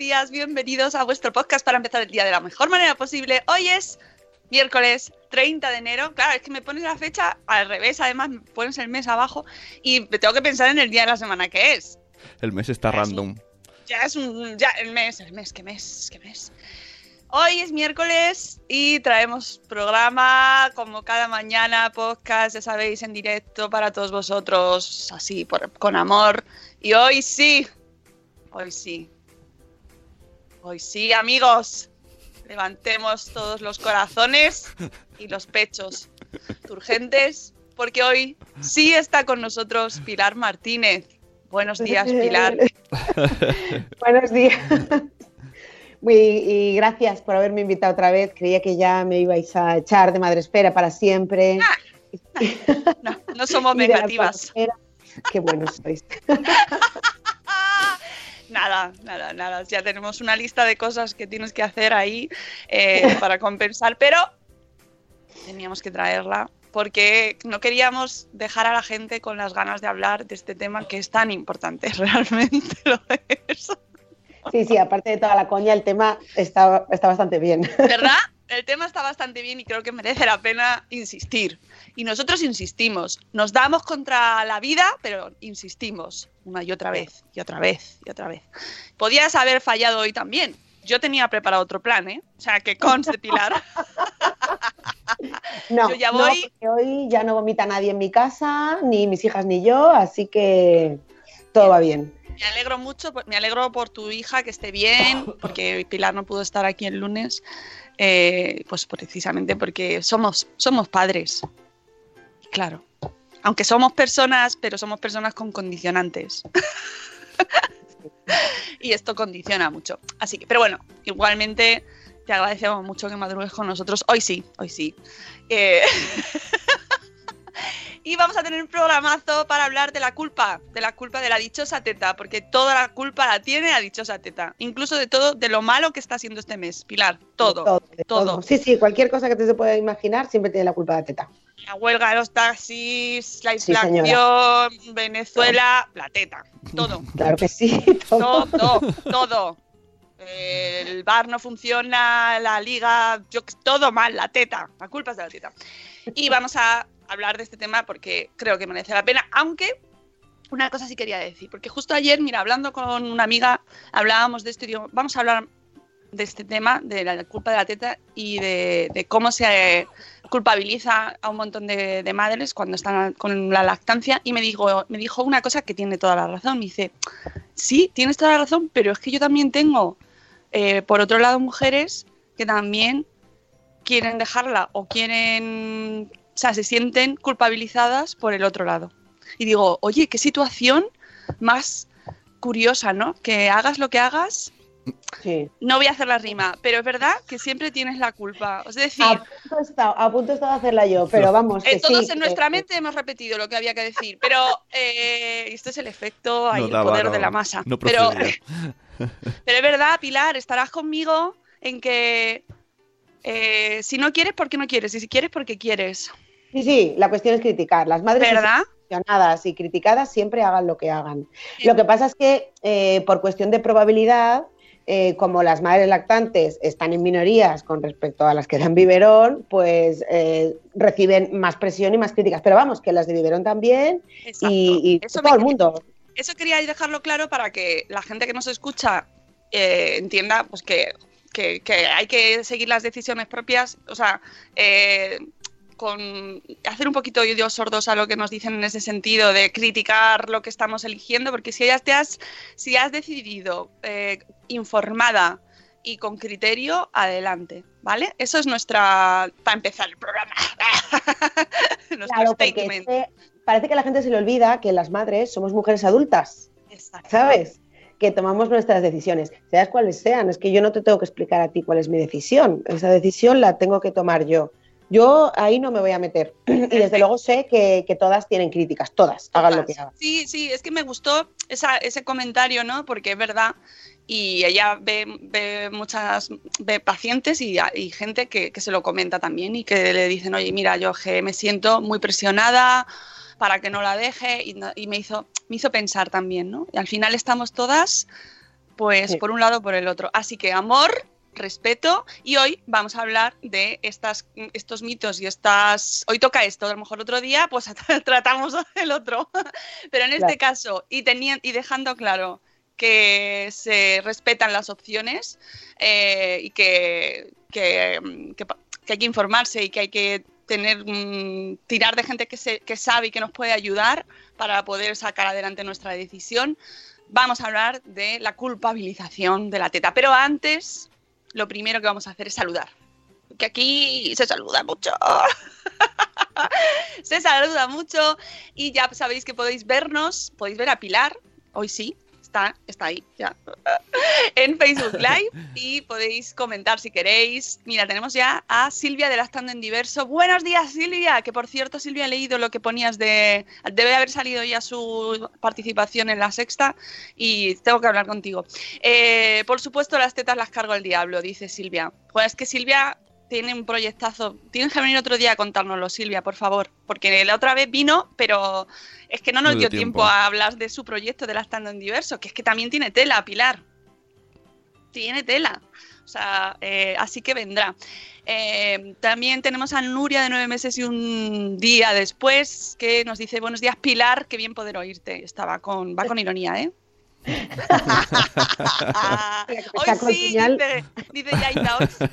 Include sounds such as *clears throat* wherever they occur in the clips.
días, bienvenidos a vuestro podcast para empezar el día de la mejor manera posible. Hoy es miércoles 30 de enero. Claro, es que me pones la fecha al revés, además me pones el mes abajo y tengo que pensar en el día de la semana que es. El mes está random. Ya es un. Ya, el mes, el mes, qué mes, qué mes. Hoy es miércoles y traemos programa como cada mañana, podcast, ya sabéis, en directo para todos vosotros, así, por- con amor. Y hoy sí, hoy sí, hoy sí, amigos, levantemos todos los corazones y los pechos turgentes, porque hoy sí está con nosotros Pilar Martínez. Buenos días, *laughs* Pilar. Buenos días. Muy- y gracias por haberme invitado otra vez. Creía que ya me ibais a echar de madre espera para siempre. No, no somos *laughs* espera. Qué buenos sois. *laughs* Nada, nada, nada. Ya tenemos una lista de cosas que tienes que hacer ahí eh, para compensar, pero teníamos que traerla porque no queríamos dejar a la gente con las ganas de hablar de este tema que es tan importante, *laughs* realmente lo es. Sí, sí, aparte de toda la coña, el tema está, está bastante bien. ¿Verdad? El tema está bastante bien y creo que merece la pena insistir. Y nosotros insistimos. Nos damos contra la vida, pero insistimos una y otra vez, y otra vez, y otra vez. Podías haber fallado hoy también. Yo tenía preparado otro plan, ¿eh? O sea, que conste, Pilar. *laughs* No, Yo ya no, voy. porque hoy ya no vomita nadie en mi casa, ni mis hijas ni yo, así que todo va bien. Me alegro mucho, me alegro por tu hija que esté bien, porque Pilar no pudo estar aquí el lunes, eh, pues precisamente porque somos, somos padres. Claro. Aunque somos personas, pero somos personas con condicionantes. *laughs* y esto condiciona mucho. Así que, pero bueno, igualmente te agradecemos mucho que madrugues con nosotros. Hoy sí, hoy sí. Eh, *laughs* Y vamos a tener un programazo para hablar de la culpa, de la culpa de la dichosa teta, porque toda la culpa la tiene la dichosa teta, incluso de todo, de lo malo que está haciendo este mes, Pilar, todo, Todo. Sí, sí, cualquier cosa que te se pueda imaginar siempre tiene la culpa de la teta. La huelga de los taxis, la Sí, inflación, Venezuela, la teta, todo, *laughs* Claro que sí. todo. todo, todo. El bar no funciona, la liga, yo, todo mal, la teta, la culpa es de la teta. Y vamos a hablar de este tema porque creo que merece la pena, aunque una cosa sí quería decir, porque justo ayer, mira, hablando con una amiga, hablábamos de esto y digo, vamos a hablar de este tema, de la culpa de la teta y de, cómo se culpabiliza a un montón de, de madres cuando están con la lactancia y me dijo, me dijo una cosa que tiene toda la razón, me dice, sí, tienes toda la razón, pero es que yo también tengo, eh, por otro lado, mujeres que también quieren dejarla o quieren, o sea, se sienten culpabilizadas por el otro lado. Y digo, oye, qué situación más curiosa, ¿no? Que hagas lo que hagas. Sí. No voy a hacer la rima, pero es verdad que siempre tienes la culpa. Es decir, A punto he estado, a punto he estado de hacerla yo, pero vamos. eh, Que todos sí, en que- nuestra mente hemos repetido lo que había que decir, pero eh, esto es el efecto, ahí, No el daba, poder no- de la masa. no pero, *laughs* pero es verdad, Pilar, estarás conmigo en que eh, si no quieres, porque no quieres, y si quieres, porque quieres. Sí, sí, la cuestión es criticar. Las madres ¿Verdad? sancionadas y criticadas siempre hagan lo que hagan. Lo que pasa es que eh, por cuestión de probabilidad, eh, como las madres lactantes están en minorías con respecto a las que dan biberón, pues eh, reciben más presión y más críticas. Pero vamos, que las de biberón también Exacto. y, y Eso todo el mundo. Eso quería dejarlo claro para que la gente que nos escucha eh, entienda pues que, que- que hay que seguir las decisiones propias, o sea, eh, con hacer un poquito de oídos sordos a lo que nos dicen en ese sentido de criticar lo que estamos eligiendo, porque si ya te has, si has decidido eh, informada y con criterio, adelante, ¿vale? Eso es nuestra, para empezar el programa. *laughs* Nuestro Claro, statement. parece que a la gente se le olvida que las madres somos mujeres adultas. Exacto. ¿sabes? Que tomamos nuestras decisiones, seas cuales sean. Es que yo no te tengo que explicar a ti cuál es mi decisión. Esa decisión la tengo que tomar yo. Yo ahí no me voy a meter. *clears throat* Y desde luego sé que, que todas tienen críticas, todas, hagan lo que hagan. Sí, sí, es que me gustó esa- ese comentario, ¿no? Porque es verdad. Y ella ve, ve muchas ve pacientes y, y gente que, que se lo comenta también y que le dicen, oye, mira, yo me siento muy presionada para que no la deje y, no- y me, hizo, me hizo pensar también, ¿no? Y al final estamos todas, pues, Sí. por un lado o por el otro. Así que amor, respeto y hoy vamos a hablar de estas, estos mitos y estas... Hoy toca esto, a lo mejor otro día pues *laughs* tratamos el otro. Pero en este Claro. caso, y, tenian- y dejando claro que se respetan las opciones eh, y que, que, que pa- que hay que informarse y que hay que tener mm, tirar de gente que, se, que sabe y que nos puede ayudar para poder sacar adelante nuestra decisión, vamos a hablar de la culpabilización de la teta. Pero antes, lo primero que vamos a hacer es saludar. Que aquí se saluda mucho. *laughs* se saluda mucho y ya sabéis que podéis vernos, podéis ver a Pilar, hoy sí, está, está ahí ya, *laughs* en Facebook Live y podéis comentar si queréis. Mira, tenemos ya a Silvia de Lactando en Diverso. Buenos días, Silvia, que por cierto, Silvia, he leído lo que ponías de... Debe haber salido ya su participación en la sexta y tengo que hablar contigo. Eh, por supuesto, las tetas las cargo el diablo, dice Silvia. Pues es que Silvia tiene un proyectazo. Tienes que venir otro día a contárnoslo, Silvia, por favor. Porque la otra vez vino, pero es que no nos No dio tiempo. tiempo. a hablar de su proyecto de Lactando en Diverso, que es que también tiene tela, Pilar. Tiene tela. O sea, eh, así que vendrá. Eh, también tenemos a Nuria de nueve meses y un día después que nos dice buenos días Pilar, qué bien poder oírte. Estaba con, va con ironía, ¿eh? *laughs* *laughs* hoy sí, dice, dice Yaita, hoy sí.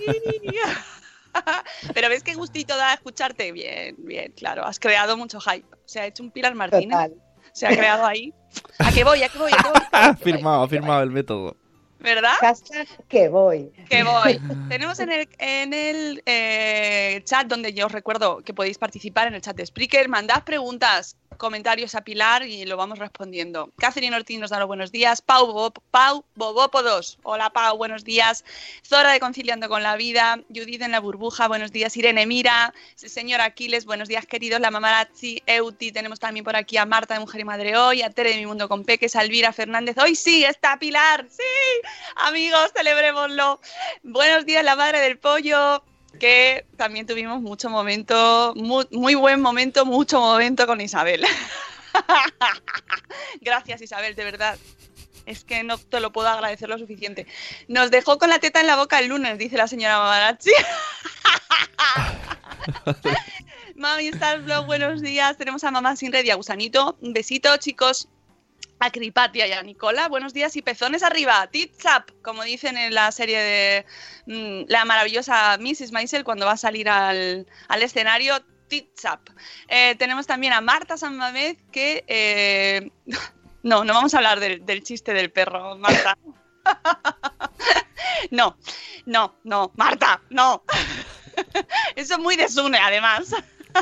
*laughs* Pero ves qué gustito da escucharte. Bien, bien, claro. Has creado mucho hype. Se ha hecho un Pilar Martínez. Total. Se ha creado ahí. ¿A qué voy? ¿A qué voy? ¿A qué voy? ¿A qué voy? firmado, firmado el método. ¿Verdad? Hashtag que voy. Que voy. Tenemos en el, en el eh, chat donde yo os recuerdo que podéis participar en el chat de Spreaker, mandad preguntas, comentarios a Pilar y lo vamos respondiendo. Catherine Ortiz nos da los buenos días. Pau, Bobo, Pau Bobópodos. Hola Pau, buenos días. Zora de Conciliando con la Vida. Judith en la burbuja, buenos días. Irene Mira. Señor Aquiles, buenos días queridos. La mamarazzi Euti. Tenemos también por aquí a Marta de Mujer y Madre Hoy, a Tere de Mi Mundo con Peques, a Elvira Fernández. Hoy sí está Pilar. Sí. Amigos, celebrémoslo. Buenos días, la madre del pollo. Que también tuvimos mucho momento, muy, muy buen momento, mucho momento con Isabel. *laughs* Gracias, Isabel, de verdad. Es que no te lo puedo agradecer lo suficiente. Nos dejó con la teta en la boca el lunes, dice la señora Mamarazzi. *laughs* Mami Starblog, buenos días. Tenemos a Mamá Sin Red y a Gusanito. Un besito, chicos. A Cripatia y a Nicola, buenos días y pezones arriba, tits up, como dicen en la serie de mm, la maravillosa Mrs. Maisel cuando va a salir al, al escenario, tits up. Eh, tenemos también a Marta San Mamés que... eh, *laughs* no, no vamos a hablar del, del chiste del perro, Marta. *laughs* no, no, no, Marta, no. *laughs* Eso es muy desune, además.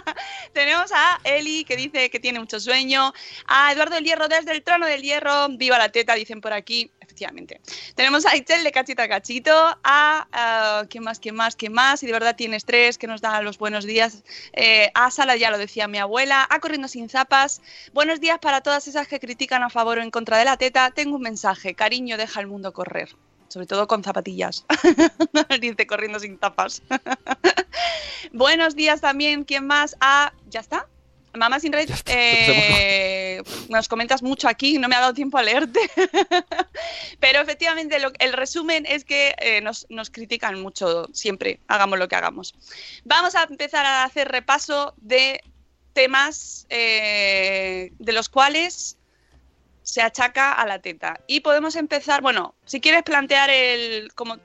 *laughs* Tenemos a Eli que dice que tiene mucho sueño, a Eduardo del Hierro desde el trono del hierro, viva la teta, dicen por aquí, efectivamente. Tenemos a Itel de cachito a cachito, a, ¿quién más, quién más, quién más? Y de verdad tiene estrés, que nos da los buenos días. Eh, a Sala, ya lo decía mi abuela, a Corriendo sin zapas. Buenos días para todas esas que critican a favor o en contra de la teta. Tengo un mensaje, cariño, deja el mundo correr sobre todo con zapatillas. *laughs* Dice corriendo sin tapas. *laughs* Buenos días también, ¿quién más? Ah, ¿ya está? Mamá sin red, eh, nos comentas mucho aquí, no me ha dado tiempo a leerte. *laughs* Pero efectivamente el resumen es que eh, nos, critican mucho siempre, hagamos lo que hagamos. Vamos a empezar a hacer repaso de temas eh, de los cuales se achaca a la teta. Y podemos empezar, bueno, si quieres plantear el, como,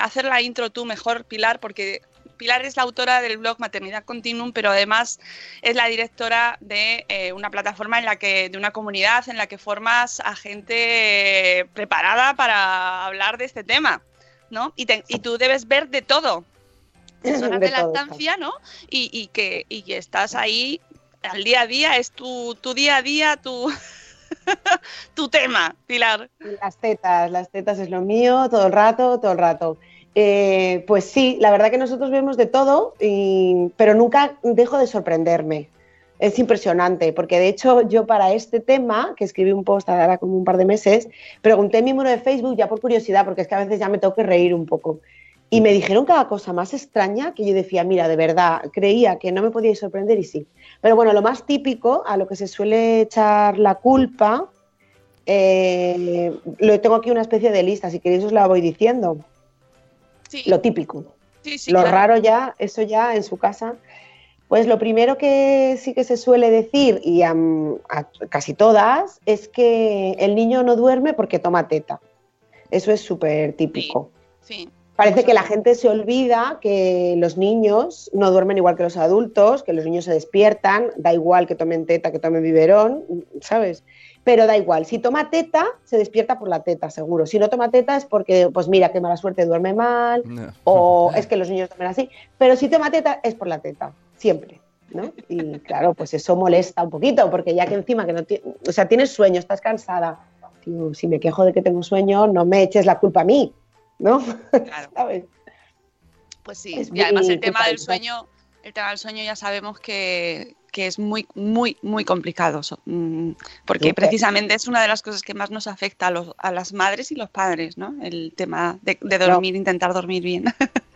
hacer la intro tú mejor, Pilar, porque Pilar es la autora del blog Maternidad Continuum, pero además es la directora de eh, una plataforma en la que, de una comunidad en la que formas a gente eh, preparada para hablar de este tema, ¿no? Y, tú debes ver de todo. *clears throat* Personas de, lactancia, ¿no? Y, que, y que estás ahí al día a día, es tu, tu día a día, tu, *laughs* tu tema, Pilar. Las tetas, las tetas es lo mío, todo el rato, todo el rato. Eh, pues sí, la verdad que nosotros vemos de todo, pero nunca dejo de sorprenderme. Es impresionante, porque de hecho yo para este tema, que escribí un post ahora como un par de meses, pregunté en mi muro de Facebook ya por curiosidad, porque es que a veces ya me tengo que reír un poco. Y me dijeron cada cosa más extraña que yo decía, mira, de verdad, creía que no me podía sorprender y sí. Pero bueno, lo más típico, a lo que se suele echar la culpa, eh, lo tengo aquí una especie de lista, si queréis os la voy diciendo lo típico. lo raro ya, eso ya en su casa. Pues lo primero que sí que se suele decir, y a, casi todas, es que el niño no duerme porque toma teta. Eso es súper típico. Parece que la gente se olvida que los niños no duermen igual que los adultos, que los niños se despiertan, da igual que tomen teta, que tomen biberón, ¿sabes? pero da igual. Si toma teta, se despierta por la teta, seguro. Si no toma teta es porque, pues mira, qué mala suerte, duerme mal, o *laughs* es que los niños duermen así. Pero si toma teta es por la teta, siempre. ¿no? Y claro, pues eso molesta un poquito, porque ya que encima que no o sea, tienes sueño, estás cansada. si me quejo de que tengo sueño, no me eches la culpa a mí, ¿no? *laughs* Claro. Pues sí, y además el tema del sueño, el tema del sueño ya sabemos que, que es muy, muy, muy complicado, mm, porque precisamente es una de las cosas que más nos afecta a, los, a las madres y los padres, ¿no? El tema de, dormir, intentar dormir bien. *laughs*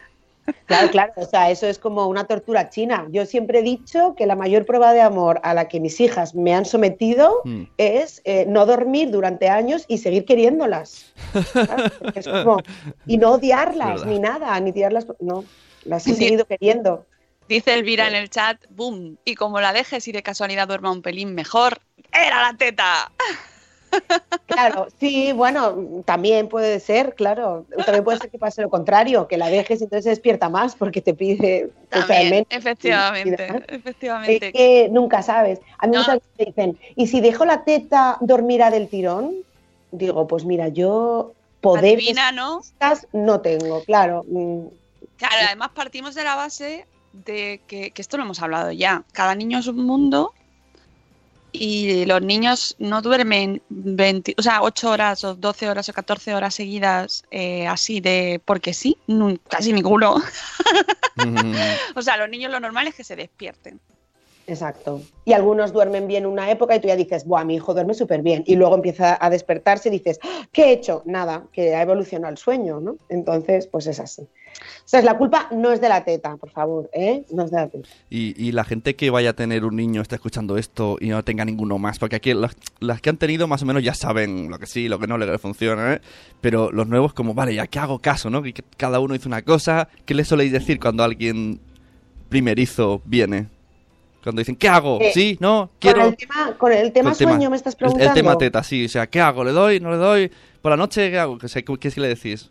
Claro, claro, o sea, eso es como una tortura china. Yo siempre he dicho que la mayor prueba de amor a la que mis hijas me han sometido mm. es eh, no dormir durante años y seguir queriéndolas. y no odiarlas, ni nada, ni tirarlas, no, las he seguido queriendo. Dice Elvira en el chat, boom, y como la dejes y de casualidad duerma un pelín mejor, era la teta. Claro, sí, bueno, también puede ser, claro. También puede ser que pase lo contrario, que la dejes y entonces se despierta más porque te pide también, efectivamente, efectivamente. Es que nunca sabes. A mí me dicen, ¿y si dejo la teta dormirá del tirón? Digo, pues mira, yo poder Adivina, ¿no? no tengo, claro. Mm. Claro, además partimos de la base de que, esto lo hemos hablado ya. Cada niño es un mundo y los niños no duermen 20, o sea, 8 horas o 12 horas o 14 horas seguidas eh, así de porque sí, casi ninguno. *laughs* o sea, los niños lo normal es que se despierten. Exacto. Y algunos duermen bien una época y tú ya dices, Buah, mi hijo duerme súper bien. Y luego empieza a despertarse y dices, ¿qué he hecho? Nada, que ha evolucionado el sueño, ¿no? Entonces, pues es así. O sea, la culpa no es de la teta, por favor, ¿eh? No es de la teta. Y, la gente que vaya a tener un niño está escuchando esto y no tenga ninguno más, porque aquí las, que han tenido más o menos ya saben lo que sí, lo que no le funciona, ¿eh? Pero los nuevos como, vale, ya que hago caso, ¿no? Que cada uno hizo una cosa. ¿Qué le soléis decir cuando alguien primerizo viene? Cuando dicen, ¿qué hago? Eh, ¿Sí? ¿No? ¿Quiero? Con el tema, con el tema sueño me estás preguntando. El, tema teta, sí. O sea, ¿qué hago? ¿Le doy? ¿No le doy? ¿Por la noche qué hago? ¿Qué, qué, qué le decís?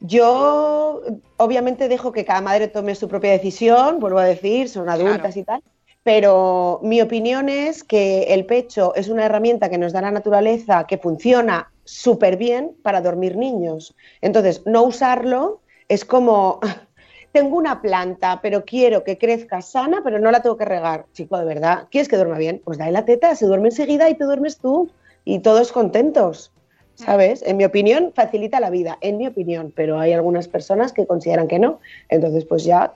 Yo, obviamente, dejo que cada madre tome su propia decisión, vuelvo a decir, son adultas y tal. Pero mi opinión es que el pecho es una herramienta que nos da la naturaleza que funciona súper bien para dormir niños. Entonces, no usarlo es como, *laughs* tengo una planta, pero quiero que crezca sana, pero no la tengo que regar. Chico, de verdad, ¿quieres que duerma bien? Pues dale la teta, se duerme enseguida y te duermes tú. Y todos contentos. ¿Sabes? En mi opinión, facilita la vida, en mi opinión, pero hay algunas personas que consideran que no. Entonces, pues ya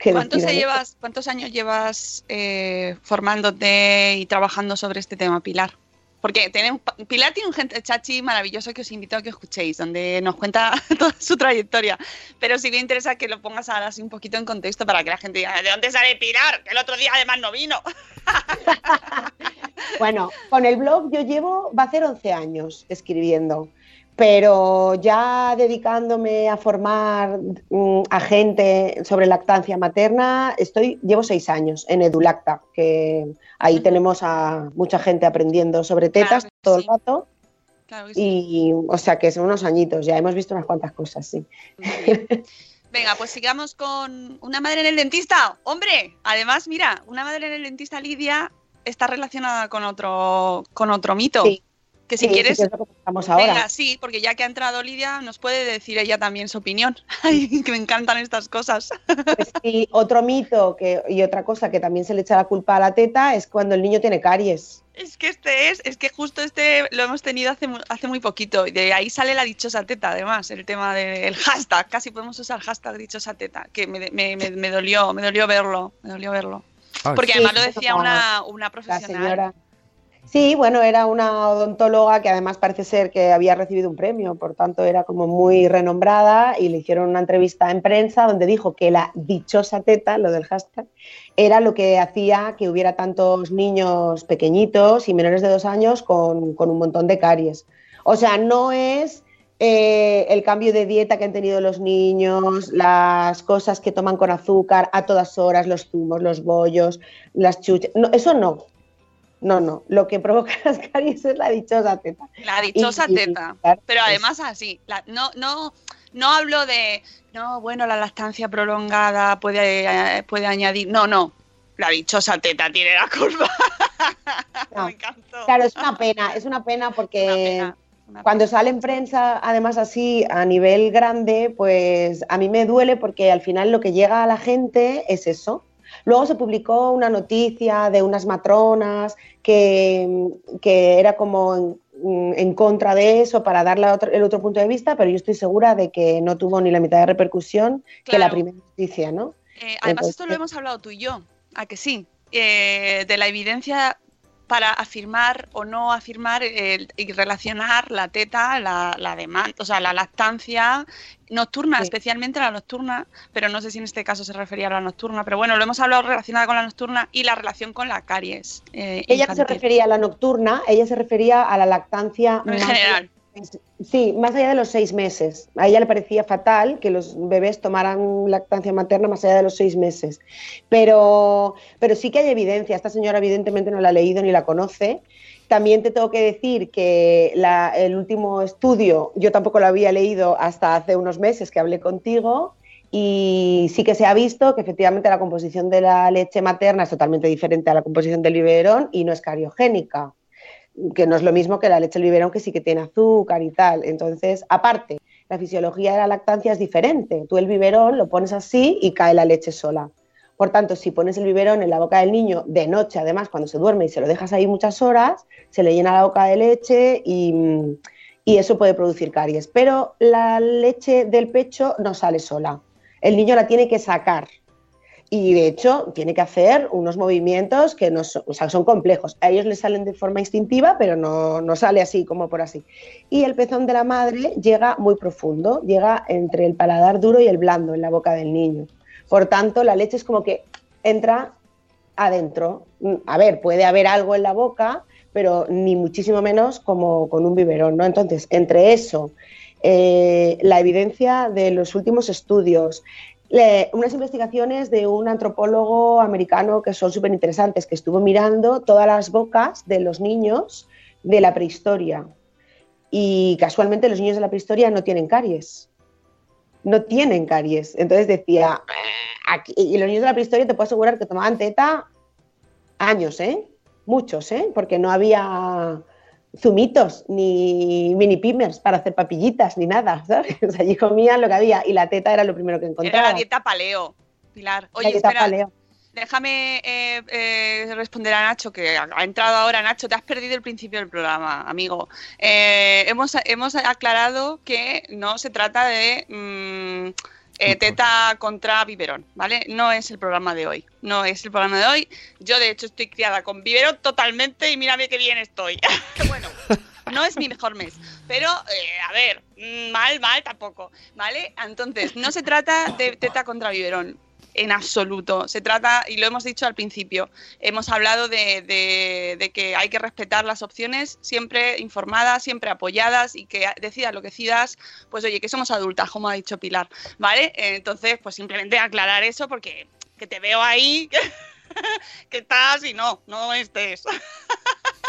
¿Cuántos, llevas, ¿Cuántos años llevas eh, formándote y trabajando sobre este tema, Pilar? Porque tenemos, Pilar tiene un gente chachi maravilloso que os invito a que escuchéis, donde nos cuenta *laughs* toda su trayectoria. Pero sí me interesa que lo pongas ahora así un poquito en contexto para que la gente diga, ¿de dónde sale Pilar? Que el otro día además no vino. *laughs* bueno, con el blog yo llevo, va a ser 11 años escribiendo pero ya dedicándome a formar mm, a gente sobre lactancia materna, estoy, llevo seis años en Edulacta, que ahí tenemos a mucha gente aprendiendo sobre tetas todo el rato. Y, o sea que son unos añitos, ya hemos visto unas cuantas cosas, sí. Venga, pues sigamos con una madre en el dentista. Hombre, además, mira, una madre en el dentista, Lidia, está relacionada con otro, con otro mito. Sí. Que si quieres. ahora. Venga, sí, porque ya que ha entrado Lidia, nos puede decir ella también su opinión. *laughs* Ay, que me encantan estas cosas. Pues sí, otro mito que, y otra cosa que también se le echa la culpa a la teta es cuando el niño tiene caries. Es que este es, es que justo este lo hemos tenido hace, hace muy poquito. Y de ahí sale la dichosa teta, además, el tema del hashtag. Casi podemos usar hashtag dichosa teta, que me, me, me, dolió, me dolió verlo, me dolió verlo. Porque además lo decía una, una profesional. La señora Sí, bueno, era una odontóloga que además parece ser que había recibido un premio, por tanto era como muy renombrada y le hicieron una entrevista en prensa donde dijo que la dichosa teta, lo del hashtag, era lo que hacía que hubiera tantos niños pequeñitos y menores de dos años con, un montón de caries. O sea, no es eh, el cambio de dieta que han tenido los niños, las cosas que toman con azúcar a todas horas, los zumos, los bollos, las chuches, eso no no, no, lo que provoca *laughs* las caries es la dichosa teta. La dichosa teta. Pero además así, no, no, no hablo de, no, bueno, la lactancia prolongada puede, puede añadir, no, no, la dichosa teta tiene la curva. *laughs* Me encantó. Claro, es una pena, es una pena porque cuando sale en prensa, además así a nivel grande, pues a mí me duele porque al final lo que llega a la gente es eso, Luego se publicó una noticia de unas matronas que, era como en, contra de eso para darle el otro punto de vista, pero yo estoy segura de que no tuvo ni la mitad de repercusión que la primera noticia, ¿no? Eh, además, esto lo hemos hablado tú y yo, a que sí, eh, de la evidencia para afirmar o no afirmar y relacionar la teta, la, la demanda, o sea, la lactancia nocturna, especialmente la nocturna, pero no sé si en este caso se refería a la nocturna, pero bueno, lo hemos hablado relacionada con la nocturna y la relación con la caries. Eh, ella no se refería a la nocturna, ella se refería a la lactancia en general. Sí, más allá de los seis meses. A ella le parecía fatal que los bebés tomaran lactancia materna más allá de los seis meses. Pero, pero sí que hay evidencia. Esta señora evidentemente no la ha leído ni la conoce. También te tengo que decir que el último estudio yo tampoco lo había leído hasta hace unos meses que hablé contigo y sí que se ha visto que efectivamente la composición de la leche materna es totalmente diferente a la composición del biberón y no es cariogénica que no es lo mismo que la leche del biberón, que sí que tiene azúcar y tal. Entonces, aparte, la fisiología de la lactancia es diferente. Tú el biberón lo pones así y cae la leche sola. Por tanto, si pones el biberón en la boca del niño de noche, además, cuando se duerme y se lo dejas ahí muchas horas, se le llena la boca de leche y, y eso puede producir caries. Pero la leche del pecho no sale sola. El niño la tiene que sacar y de hecho tiene que hacer unos movimientos que no son, son complejos. A ellos les salen de forma instintiva, pero no, no, sale así como por así. Y el pezón de la madre llega muy profundo, llega entre el paladar duro y el blando en la boca del niño. Por tanto, la leche es como que entra adentro. A ver, puede haber algo en la boca, pero ni muchísimo menos como con un biberón, ¿no? Entonces, entre eso, eh, la evidencia de los últimos estudios, unas investigaciones de un antropólogo americano que son súper interesantes, que estuvo mirando todas las bocas de los niños de la prehistoria. Y casualmente los niños de la prehistoria no tienen caries. No tienen caries. Entonces decía, y los niños de la prehistoria te puedo asegurar que tomaban teta Años, ¿eh? Muchos, ¿eh? Porque no había zumitos ni mini pimers para hacer papillitas ni nada, ¿sabes? *laughs* allí comían lo que había y la teta era lo primero que encontraba. Era la dieta paleo, Pilar. Oye, dieta espera, paleo. déjame eh, eh, responder a Nacho, que ha, ha entrado ahora. Nacho, te has perdido el principio del programa, amigo. Eh, hemos, hemos aclarado que no se trata de mm, eh, teta contra biberón, ¿vale? No es el programa de hoy. No es el programa de hoy. Yo, de hecho, estoy criada con biberón totalmente y mírame qué bien estoy. *laughs* bueno. No es mi mejor mes, pero eh, a ver, mm, mal, mal tampoco, ¿vale? Entonces, no se trata de teta contra biberón, en absoluto. Se trata, y lo hemos dicho al principio, hemos hablado de, que hay que respetar las opciones, siempre informadas, siempre apoyadas y que decidas lo que decidas, pues oye, que somos adultas, como ha dicho Pilar, ¿vale? Eh, Entonces, pues simplemente aclarar eso porque que te veo ahí, *laughs* que estás y no, no estés.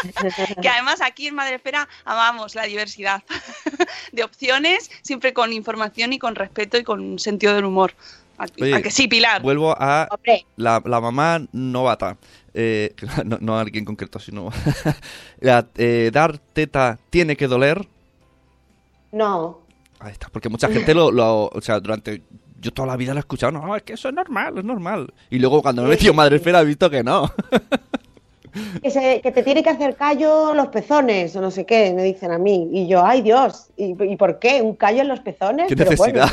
*laughs* que además aquí en Madrefera amamos la diversidad *laughs* de opciones, siempre con información y con respeto y con sentido del humor. ¿A, Oye, a que sí, Pilar? Vuelvo a la, la mamá novata. Eh, *laughs* no, no a alguien concreto, sino. *laughs* la, eh, dar teta tiene que doler. no. Ahí está, porque mucha gente lo, lo- O sea, durante. Yo toda la vida lo he escuchado, no, es que eso es normal, es normal. Y luego cuando me he metido Madre Esfera he visto que no. *laughs* Que, se- que te tiene que hacer callo los pezones o no sé qué, me dicen a mí. Y yo, ay Dios, ¿y, y por qué? ¿Un callo en los pezones? ¿Qué Pero bueno,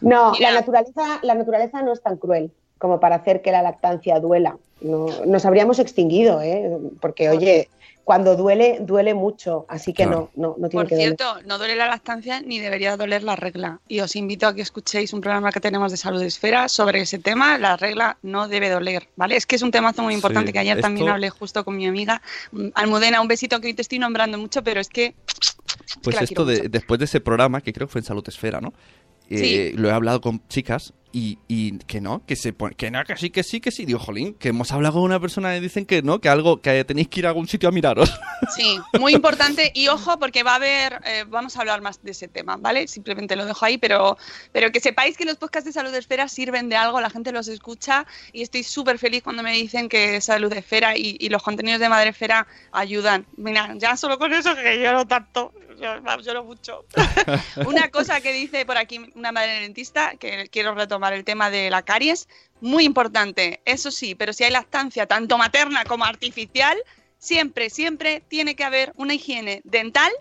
no, *laughs* Mira. la naturaleza, la naturaleza no es tan cruel como para hacer que la lactancia duela. No, nos habríamos extinguido, ¿eh? Porque, oye, cuando duele, duele mucho, así que Claro. no, no, no tiene Por que doler. cierto, no duele la lactancia ni debería doler la regla. Y os invito a que escuchéis un programa que tenemos de Salud Esfera sobre ese tema. La regla no debe doler, ¿vale? Es que es un temazo muy importante Sí, que ayer también hablé justo con mi amiga mm, Almudena. Un besito que hoy te estoy nombrando mucho, pero es que. *tsk* es que Pues esto de, después de ese programa, que creo que fue en Salud Esfera, ¿no? Eh, Sí. Lo he hablado con chicas y, y que no, que se pone, que no, que sí, que sí, que sí. Digo, jolín, que hemos hablado con una persona y dicen que no, que algo, que tenéis que ir a algún sitio a miraros. *laughs* Sí, muy importante y ojo porque va a haber, eh, vamos a hablar más de ese tema, ¿vale? Simplemente lo dejo ahí, pero, pero que sepáis que los podcasts de Salud Esfera sirven de algo, la gente los escucha y estoy súper feliz cuando me dicen que Salud Esfera y, y los contenidos de Madre Esfera ayudan. Mira, ya solo con eso que lloro tanto, yo- lloro mucho. *laughs* una cosa que dice por aquí una madre dentista, que quiero retomar el tema de la caries, muy importante, eso sí, pero si hay lactancia tanto materna como artificial, siempre, siempre tiene que haber una higiene dental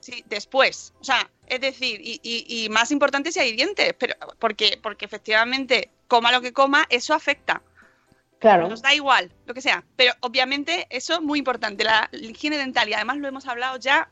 sí, después. O sea, es decir, y, y- y más importante si hay dientes, pero porque, porque efectivamente, coma lo que coma, eso afecta. Claro. Nos da igual, lo que sea. Pero obviamente eso es muy importante, la, higiene dental. Y además lo hemos hablado ya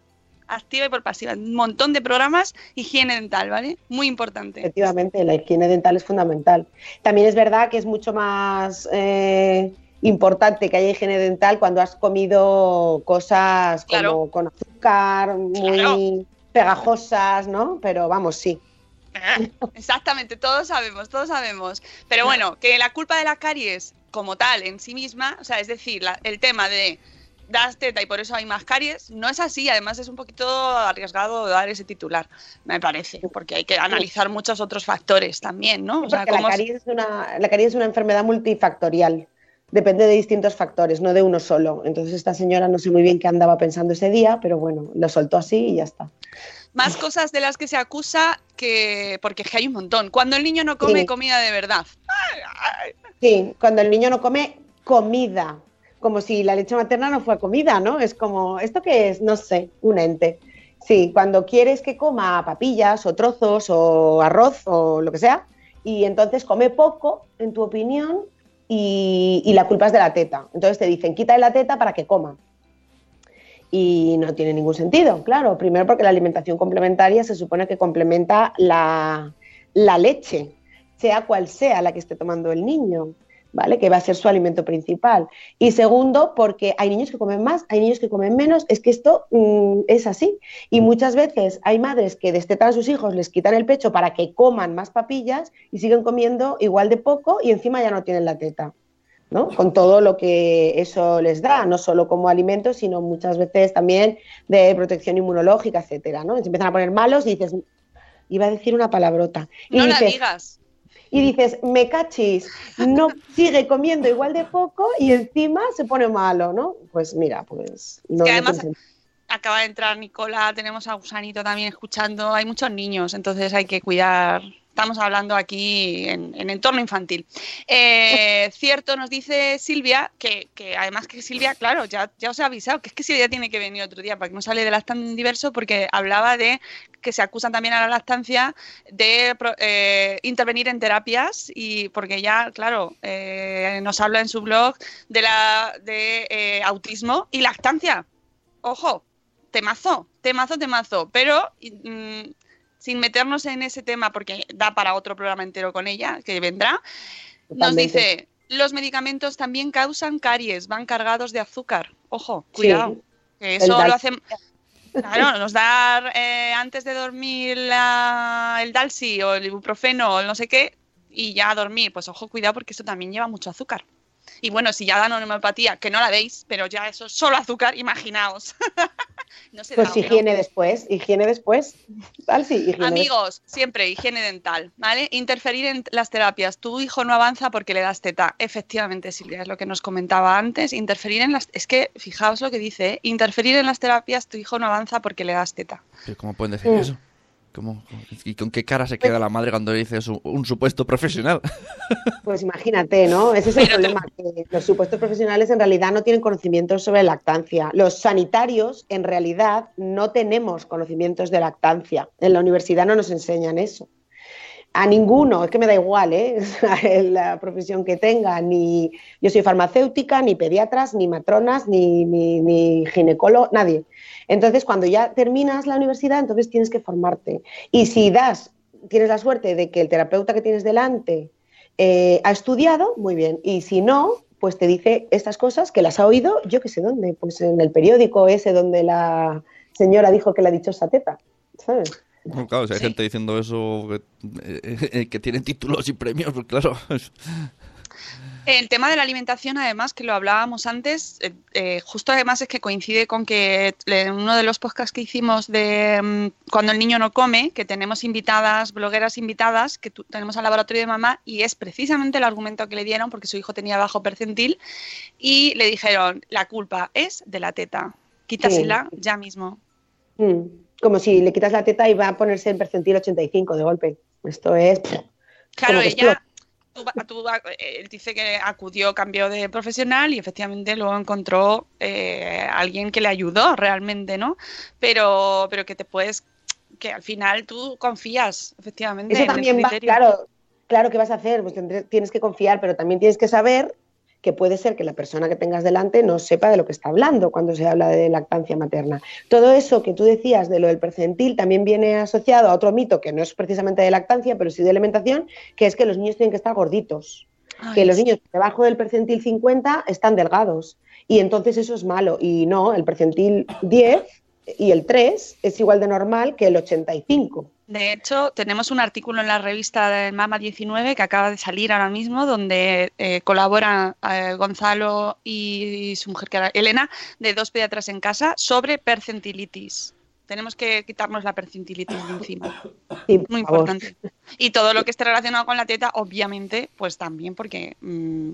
activa y por pasiva. Un montón de programas, higiene dental, ¿vale? Muy importante. Efectivamente, la higiene dental es fundamental. También es verdad que es mucho más eh, importante que haya higiene dental cuando has comido cosas como Claro. con azúcar, muy Claro. pegajosas, ¿no? Pero vamos, sí. Exactamente, todos sabemos, todos sabemos. Pero bueno, que la culpa de la caries como tal en sí misma, o sea, es decir, la- el tema de das teta y por eso hay más caries, no es así. Además es un poquito arriesgado dar ese titular, me parece, porque hay que analizar muchos otros factores también, ¿no? O sea, la caries, es una, la caries es una enfermedad multifactorial. Depende de distintos factores, no de uno solo. Entonces esta señora no sé muy bien qué andaba pensando ese día, pero bueno, lo soltó así y ya está. más cosas de las que se acusa que porque es que hay un montón. Cuando el niño no come Sí. comida de verdad. Sí, cuando el niño no come comida, como si la leche materna no fuera comida, ¿no? Es como, ¿esto qué es? No sé, un ente. Sí, cuando quieres que coma papillas o trozos o arroz o lo que sea, y entonces come poco, en tu opinión, y, la culpa es de la teta. Entonces te dicen, quítale la teta para que coma. Y no tiene ningún sentido, claro. Primero porque la alimentación complementaria se supone que complementa la leche, sea cual sea la que esté tomando el niño, ¿vale? Que va a ser su alimento principal. Y segundo, porque hay niños que comen más, hay niños que comen menos, es que esto mm, es así. Y muchas veces hay madres que destetan a sus hijos, les quitan el pecho para que coman más papillas y siguen comiendo igual de poco y encima ya no tienen la teta. ¿no? Con todo lo que eso les da, no solo como alimento, sino muchas veces también de protección inmunológica, etcétera, ¿no? Se empiezan a poner malos y dices, iba a decir una palabrota. Y No la digas. Y dices, me cachis, no sigue comiendo igual de poco y encima se pone malo, ¿no? Pues mira, pues no. Que además-. Acaba de entrar Nicola, tenemos a Gusanito también escuchando. Hay muchos niños, entonces hay que cuidar. Estamos hablando aquí en, en entorno infantil. Eh, *laughs* cierto, nos dice Silvia, que, que además que Silvia, claro, ya, ya os he avisado, que es que Silvia tiene que venir otro día para que no sale de lactancia en diverso, porque hablaba de que se acusan también a la lactancia de eh, intervenir en terapias y porque ya, claro, eh, nos habla en su blog de la de eh, autismo y lactancia. Ojo, temazo, temazo, temazo, pero mm, sin meternos en ese tema porque da para otro programa entero con ella que vendrá, nos dice, los medicamentos también causan caries, van cargados de azúcar. Ojo, Sí. cuidado. Que eso lo hacen. Claro, nos da eh, antes de dormir la- el Dalsi o el ibuprofeno o el no sé qué y ya a dormir. Pues ojo, cuidado porque eso también lleva mucho azúcar. Y bueno, si ya dan homeopatía, que no la veis, pero ya eso es solo azúcar, imaginaos. *laughs* no se Pues da, ¿no? higiene después, higiene después. Tal, sí, higiene después. Amigos, siempre higiene dental, ¿vale? Interferir en las terapias. Tu hijo no avanza porque le das teta. Efectivamente, Silvia, es lo que nos comentaba antes. Interferir en las... Es que, fijaos lo que dice, ¿eh? Interferir en las terapias, tu hijo no avanza porque le das teta. Pero ¿Cómo pueden decir Mm. eso? ¿Cómo- ¿Y con qué cara se queda la madre cuando dice su- un supuesto profesional? *laughs* Pues imagínate, ¿no? Ese es el Pero problema, que los supuestos profesionales en realidad no tienen conocimientos sobre lactancia. Los sanitarios en realidad no tenemos conocimientos de lactancia. En la universidad no nos enseñan eso. A ninguno, es que me da igual, ¿eh? *laughs* La profesión que tenga, ni yo soy farmacéutica, ni pediatras, ni matronas, ni, ni, ni ginecólogo, nadie. Entonces, cuando ya terminas la universidad, entonces tienes que formarte. Y si das, tienes la suerte de que el terapeuta que tienes delante eh, ha estudiado, muy bien. Y si no, pues te dice estas cosas que las ha oído, yo que sé dónde, pues en el periódico ese donde la señora dijo que le ha dicho esa teta, ¿sabes? Bueno, claro, si hay Sí. gente diciendo eso que, eh, eh, que tienen títulos y premios, pues claro. El tema de la alimentación, además, que lo hablábamos antes, eh, eh, justo además es que coincide con que en uno de los podcasts que hicimos de mm, cuando el niño no come, que tenemos invitadas, blogueras invitadas, que tenemos al laboratorio de mamá, y es precisamente el argumento que le dieron porque su hijo tenía bajo percentil, y le dijeron, la culpa es de la teta, quítasela ya mismo. Mm, Como si le quitas la teta y va a ponerse en percentil 85 de golpe. Esto es... Claro, ella tú tú eh, él dice que acudió, cambió de profesional y efectivamente luego encontró eh, alguien que le ayudó realmente, ¿no? Pero, pero que te puedes, que al final tú confías, efectivamente. Eso en el también va, claro, claro que vas a hacer, pues tienes que confiar, pero también tienes que saber que puede ser que la persona que tengas delante no sepa de lo que está hablando cuando se habla de lactancia materna. Todo eso que tú decías de lo del percentil también viene asociado a otro mito que no es precisamente de lactancia, pero sí de alimentación, que es que los niños tienen que estar gorditos. Ay, que los niños debajo del percentil 50 están delgados. Y entonces eso es malo. Y no, el percentil 10 y el 3 es igual de normal que el 85. De hecho, tenemos un artículo en la revista de Mama 19 que acaba de salir ahora mismo, donde eh, colaboran eh, Gonzalo y su mujer, que era Elena, de dos pediatras en casa, sobre percentilitis. Tenemos que quitarnos la percentilitis de encima. Sí, Muy importante. Y todo lo que esté relacionado con la teta, obviamente, pues también porque mm,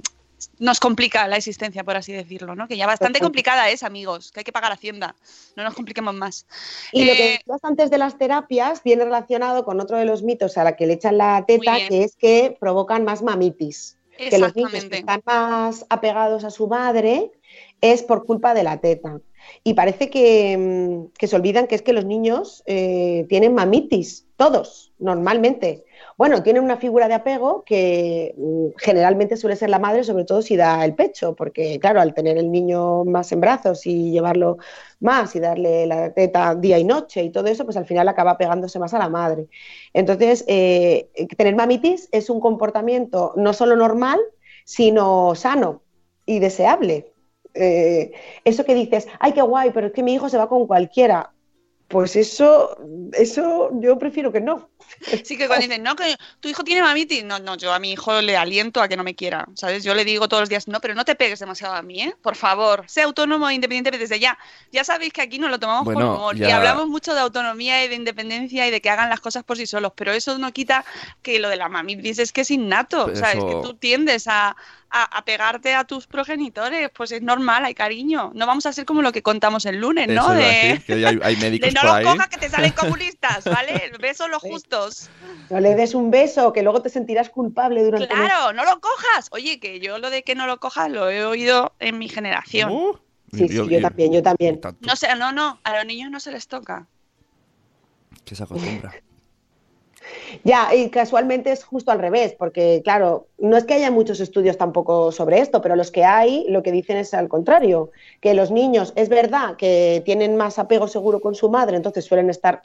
nos complica la existencia, por así decirlo, ¿no? Que ya bastante complicada es, amigos, que hay que pagar Hacienda. No nos compliquemos más. Y lo que Eh, decías antes de las terapias viene relacionado con otro de los mitos a la que le echan la teta, que es que provocan más mamitis. Que los niños que están más apegados a su madre es por culpa de la teta. Y parece que, mm, se olvidan que es que los niños eh, tienen mamitis, todos, normalmente. Bueno, tienen una figura de apego que mm, generalmente suele ser la madre, sobre todo si da el pecho, porque claro, al tener el niño más en brazos y llevarlo más y darle la teta día y noche y todo eso, pues al final acaba pegándose más a la madre. Entonces, eh, tener mamitis es un comportamiento no solo normal, sino sano y deseable. Eh, eso que dices, ay, qué guay, pero es que mi hijo se va con cualquiera. pues eso, eso yo prefiero que no. *laughs* Sí, que cuando dicen, no, que tu hijo tiene mamitis, no, no, yo a mi hijo le aliento a que no me quiera, ¿sabes? Yo le digo todos los días, no, pero no te pegues demasiado a mí, ¿eh? Por favor, sé autónomo e independiente desde ya. Ya sabéis que aquí nos lo tomamos con Bueno, humor y hablamos mucho de autonomía y de independencia y de que hagan las cosas por sí solos, pero eso no quita que lo de la mamitis es que es innato, Pues ¿sabes? eso- Que tú tiendes a, a- a pegarte a tus progenitores, pues es normal, hay cariño. No vamos a ser como lo que contamos el lunes, ¿no? Eso De, decir, que hay, hay *laughs* de médicos no por los ahí. cojas que te salen *laughs* comunistas, ¿vale? Besos los justos. No le des un beso, que luego te sentirás culpable durante. Claro, no lo cojas. Oye, que yo lo de que no lo cojas lo he oído en mi generación. Uh, Sí, sí, yo también, yo también. tanto No sé, no, no, a los niños no se les toca. Que se acostumbra. Ya, y casualmente es justo al revés, porque claro, no es que haya muchos estudios tampoco sobre esto, pero los que hay lo que dicen es al contrario, que los niños es verdad que tienen más apego seguro con su madre, entonces suelen estar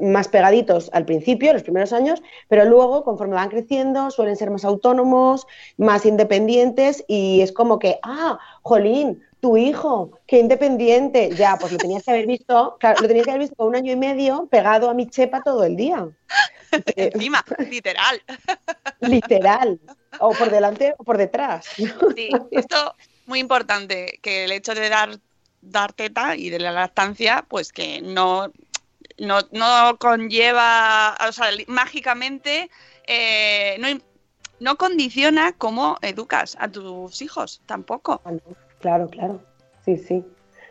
más pegaditos al principio, los primeros años, pero luego, conforme van creciendo, suelen ser más autónomos, más independientes y es como que, ah, jolín, tu hijo, qué independiente. Ya, pues lo tenías que haber visto, claro, lo tenías que haber visto un año y medio pegado a mi chepa todo el día. *laughs* Eh, Encima, literal. *laughs* literal. O por delante o por detrás. Sí, esto muy importante, que el hecho de dar, dar teta y de la lactancia, pues que no, no, no conlleva, o sea, mágicamente eh, no, no condiciona cómo educas a tus hijos, tampoco. Claro, claro. Sí, sí.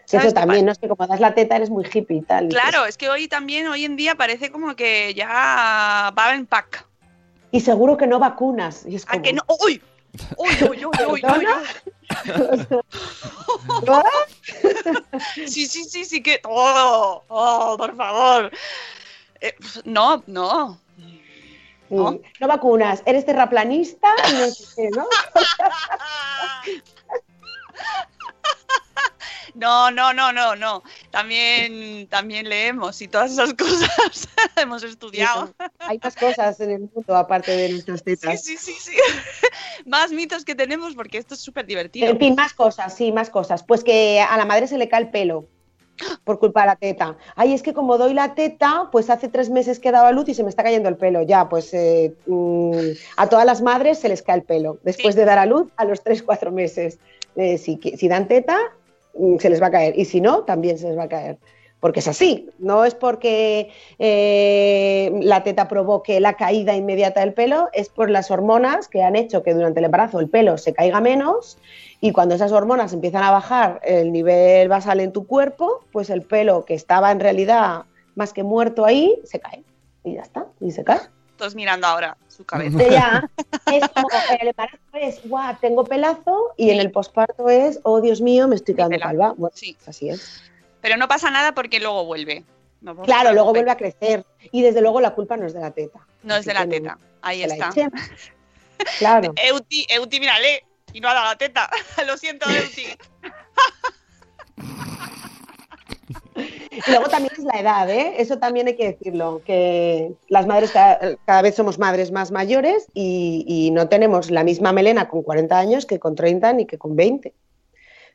¿Sabes Eso también, ¿no? Es que como das la teta eres muy hippie y tal. Claro, es que hoy también, hoy en día parece como que ya va en pack. Y seguro que no vacunas. Y es ¿A que no? ¡Uy! ¡Uy, uy, uy, uy, uy. *laughs* Sí, sí, sí, sí que... ¡Oh! ¡Oh, por favor! Eh, no, no. ¿No? Sí. No vacunas, eres terraplanista y no sé qué, ¿no? *laughs* *laughs* No, no, no, no, no. También, también leemos y todas esas *laughs* cosas hemos estudiado. Hay más cosas en el mundo aparte de nuestras Sí, tetas. sí, sí, sí. *laughs* Más mitos que tenemos porque esto es súper divertido. En fin, más cosas, sí, más cosas. Pues que a la madre se le cae el pelo *gasps* por culpa de la teta. Ay, es que como doy la teta, pues hace tres meses que he dado a luz y se me está cayendo el pelo. Ya, pues eh, mm, a todas las madres se les cae el pelo después Sí. de dar a luz a los tres, cuatro meses. Eh, si, dan teta, se les va a caer. Y si no, también se les va a caer. Porque es así, no es porque eh, la teta provoque la caída inmediata del pelo, es por las hormonas que han hecho que durante el embarazo el pelo se caiga menos y cuando esas hormonas empiezan a bajar el nivel basal en tu cuerpo, pues el pelo que estaba en realidad más que muerto ahí, se cae. Y ya está, y se cae. Todos mirando ahora su cabeza. Ya, *laughs* es como, el embarazo es, guau, tengo pelazo, y en el posparto es, oh Dios mío, me estoy quedando calva. Bueno, Sí. así es. Pero no pasa nada porque luego vuelve. No, Claro, luego vuelve a crecer. Y desde luego la culpa no es de la teta. No es de la no- teta. Ahí está. *laughs* Claro. Euti, Euti, mírale. Y no ha dado la teta. *laughs* Lo siento, Euti. Y luego también es la edad, ¿eh? Eso también hay que decirlo, que las madres cada, cada vez somos madres más mayores y, y no tenemos la misma melena con 40 años que con 30 ni que con 20.